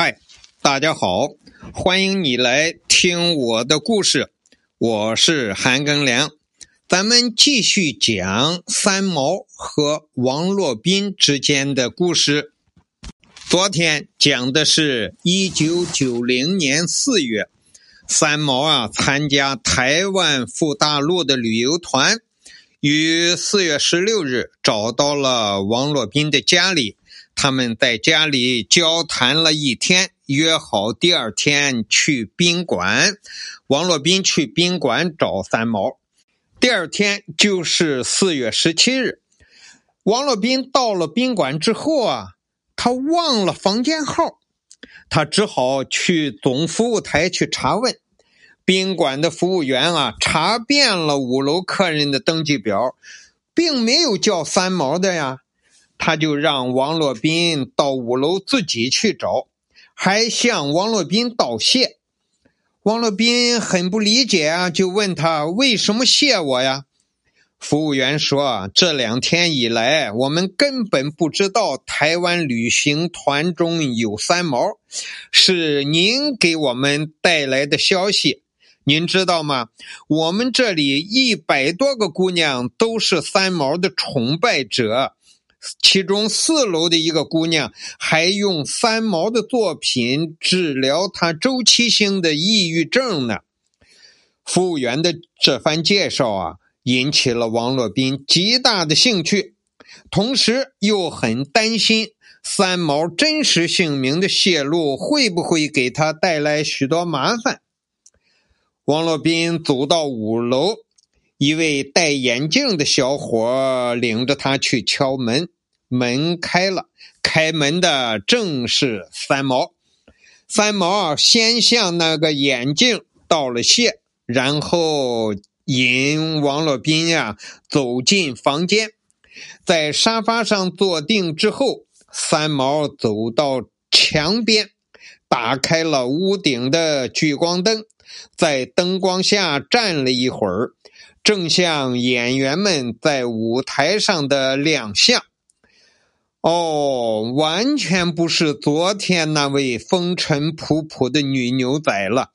嗨，大家好，欢迎你来听我的故事，我是韩庚良，咱们继续讲三毛和王洛宾之间的故事。昨天讲的是一九九零年四月，三毛啊参加台湾赴大陆的旅游团，于四月十六日找到了王洛宾的家里。他们在家里交谈了一天，约好第二天去宾馆。王洛宾去宾馆找三毛。第二天就是四月十七日，王洛宾到了宾馆之后啊，他忘了房间号，他只好去总服务台去查问。宾馆的服务员啊，查遍了五楼客人的登记表，并没有叫三毛的呀。他就让王洛宾到五楼自己去找，还向王洛宾道谢。王洛宾很不理解啊，就问他为什么谢我呀？服务员说：“这两天以来，我们根本不知道台湾旅行团中有三毛，是您给我们带来的消息。您知道吗？我们这里一百多个姑娘都是三毛的崇拜者。”其中四楼的一个姑娘还用三毛的作品治疗她周期性的抑郁症呢。服务员的这番介绍啊，引起了王洛宾极大的兴趣，同时又很担心三毛真实姓名的泄露会不会给他带来许多麻烦。王洛宾走到五楼。一位戴眼镜的小伙领着他去敲门，门开了，开门的正是三毛。三毛先向那个眼镜道了谢，然后引王洛宾呀走进房间，在沙发上坐定之后，三毛走到墙边，打开了屋顶的聚光灯，在灯光下站了一会儿。正像演员们在舞台上的亮相，哦，完全不是昨天那位风尘仆仆的女牛仔了，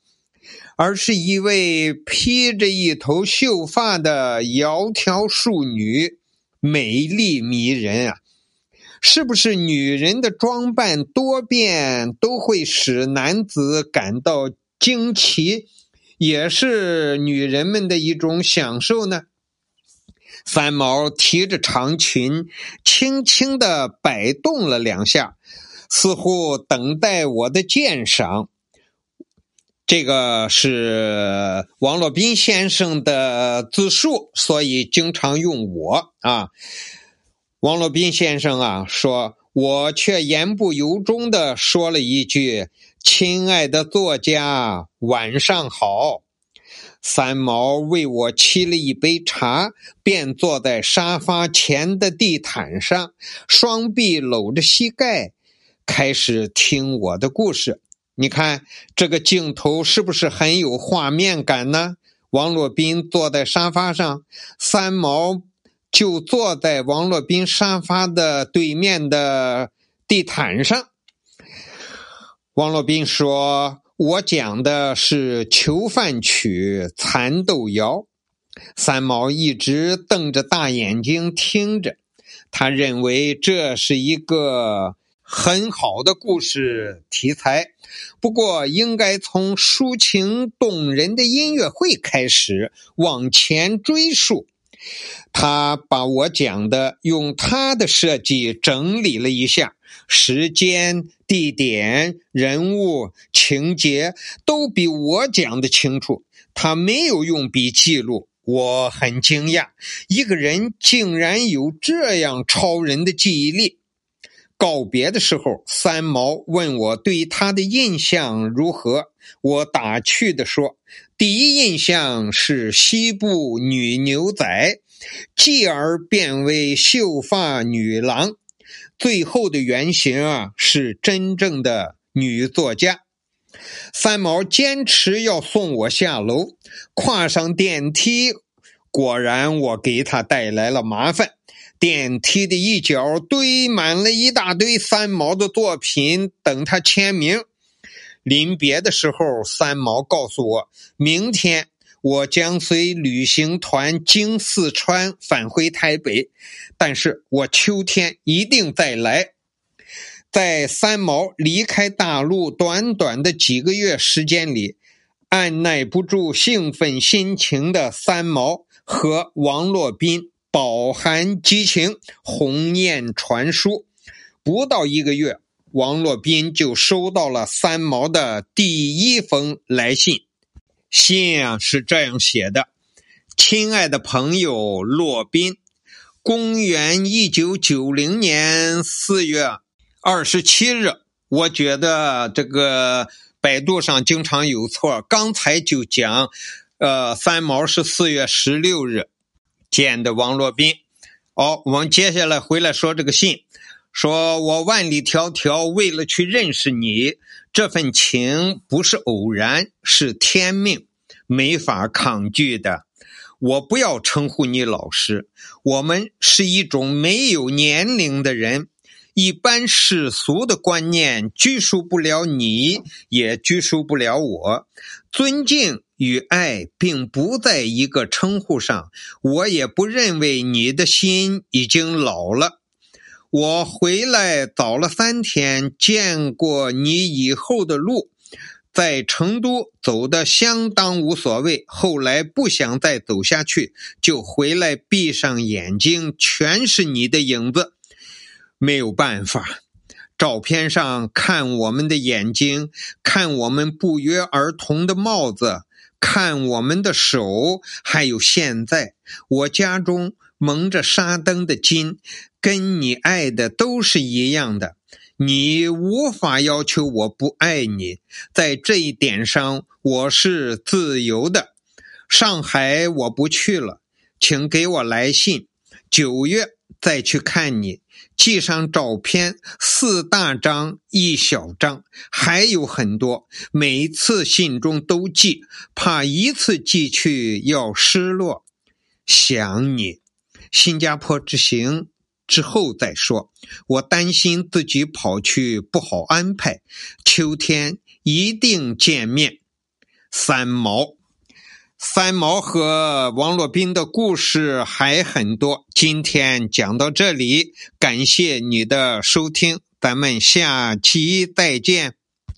而是一位披着一头秀发的窈窕淑女，美丽迷人啊！是不是女人的装扮多变都会使男子感到惊奇？也是女人们的一种享受呢。三毛提着长裙，轻轻地摆动了两下，似乎等待我的鉴赏。这个是王洛宾先生的自述，所以经常用我啊。王洛宾先生啊，说我却言不由衷的说了一句。亲爱的作家，晚上好。三毛为我沏了一杯茶，便坐在沙发前的地毯上，双臂搂着膝盖，开始听我的故事。你看这个镜头是不是很有画面感呢？王洛宾坐在沙发上，三毛就坐在王洛宾沙发的对面的地毯上。王洛宾说：“我讲的是《囚犯曲》《蚕豆谣》。”三毛一直瞪着大眼睛听着，他认为这是一个很好的故事题材，不过应该从抒情动人的音乐会开始往前追溯。他把我讲的用他的设计整理了一下，时间。地点、人物、情节都比我讲的清楚。他没有用笔记录，我很惊讶，一个人竟然有这样超人的记忆力。告别的时候，三毛问我对他的印象如何，我打趣地说：“第一印象是西部女牛仔，继而变为秀发女郎。”最后的原型啊，是真正的女作家。三毛坚持要送我下楼，跨上电梯，果然我给他带来了麻烦。电梯的一角堆满了一大堆三毛的作品，等他签名。临别的时候，三毛告诉我，明天我将随旅行团经四川返回台北，但是我秋天一定再来。在三毛离开大陆短短的几个月时间里，按耐不住兴奋心情的三毛和王洛宾饱含激情，鸿雁传书，不到一个月。王洛宾就收到了三毛的第一封来信，信啊是这样写的：“亲爱的朋友洛宾，公元一九九零年四月二十七日，我觉得这个百度上经常有错，刚才就讲，呃，三毛是四月十六日见的王洛宾。好，我们接下来回来说这个信。”说我万里迢迢为了去认识你，这份情不是偶然，是天命，没法抗拒的。我不要称呼你老师，我们是一种没有年龄的人，一般世俗的观念拘束不了你，也拘束不了我。尊敬与爱并不在一个称呼上，我也不认为你的心已经老了。我回来早了三天，见过你以后的路，在成都走的相当无所谓。后来不想再走下去，就回来，闭上眼睛，全是你的影子。没有办法，照片上看我们的眼睛，看我们不约而同的帽子，看我们的手，还有现在我家中蒙着纱灯的金。跟你爱的都是一样的，你无法要求我不爱你，在这一点上我是自由的。上海我不去了，请给我来信，九月再去看你，寄上照片，四大张一小张，还有很多，每次信中都寄，怕一次寄去要失落，想你，新加坡之行。之后再说，我担心自己跑去不好安排。秋天一定见面。三毛，三毛和王洛宾的故事还很多，今天讲到这里，感谢你的收听，咱们下期再见。